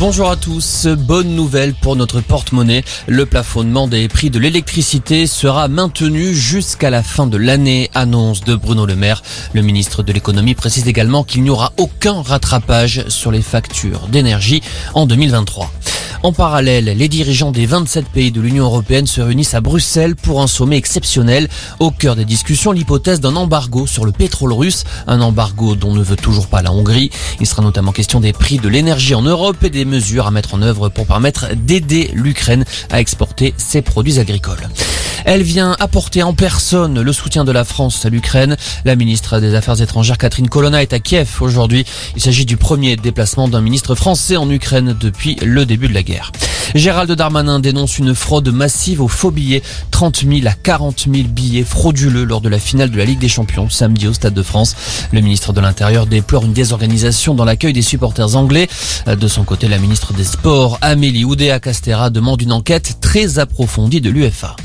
Bonjour à tous, bonne nouvelle pour notre porte-monnaie. Le plafonnement des prix de l'électricité sera maintenu jusqu'à la fin de l'année, annonce de Bruno Le Maire. Le ministre de l'économie précise également qu'il n'y aura aucun rattrapage sur les factures d'énergie en 2023. En parallèle, les dirigeants des 27 pays de l'Union européenne se réunissent à Bruxelles pour un sommet exceptionnel. Au cœur des discussions, l'hypothèse d'un embargo sur le pétrole russe, un embargo dont ne veut toujours pas la Hongrie. Il sera notamment question des prix de l'énergie en Europe et des mesures à mettre en œuvre pour permettre d'aider l'Ukraine à exporter ses produits agricoles. Elle vient apporter en personne le soutien de la France à l'Ukraine. La ministre des Affaires étrangères Catherine Colonna est à Kiev aujourd'hui. Il s'agit du premier déplacement d'un ministre français en Ukraine depuis le début de la guerre. Gérald Darmanin dénonce une fraude massive aux faux billets. 30 000 à 40 000 billets frauduleux lors de la finale de la Ligue des Champions samedi au Stade de France. Le ministre de l'Intérieur déplore une désorganisation dans l'accueil des supporters anglais. De son côté, la ministre des Sports, Amélie Oudéa-Castera, demande une enquête très approfondie de l'UFA.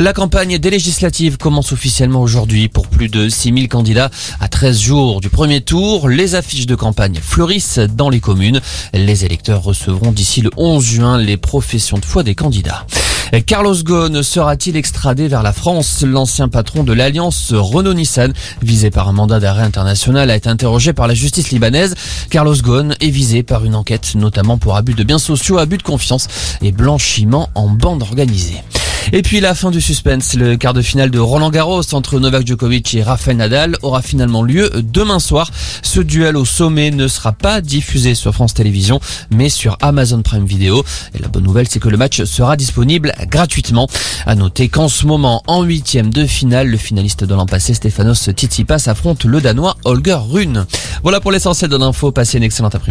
La campagne des législatives commence officiellement aujourd'hui pour plus de 6000 candidats à 13 jours du premier tour. Les affiches de campagne fleurissent dans les communes. Les électeurs recevront d'ici le 11 juin les professions de foi des candidats. Carlos Ghosn sera-t-il extradé vers la France? L'ancien patron de l'alliance Renault-Nissan, visé par un mandat d'arrêt international, a été interrogé par la justice libanaise. Carlos Ghosn est visé par une enquête notamment pour abus de biens sociaux, abus de confiance et blanchiment en bande organisée. Et puis la fin du suspense, le quart de finale de Roland Garros entre Novak Djokovic et Rafael Nadal aura finalement lieu demain soir. Ce duel au sommet ne sera pas diffusé sur France Télévisions, mais sur Amazon Prime Video. Et la bonne nouvelle, c'est que le match sera disponible gratuitement. À noter qu'en ce moment, en huitième de finale, le finaliste de l'an passé, Stefanos Tsitsipas, affronte le Danois Holger Rune. Voilà pour l'essentiel de l'info. Passez une excellente après-midi.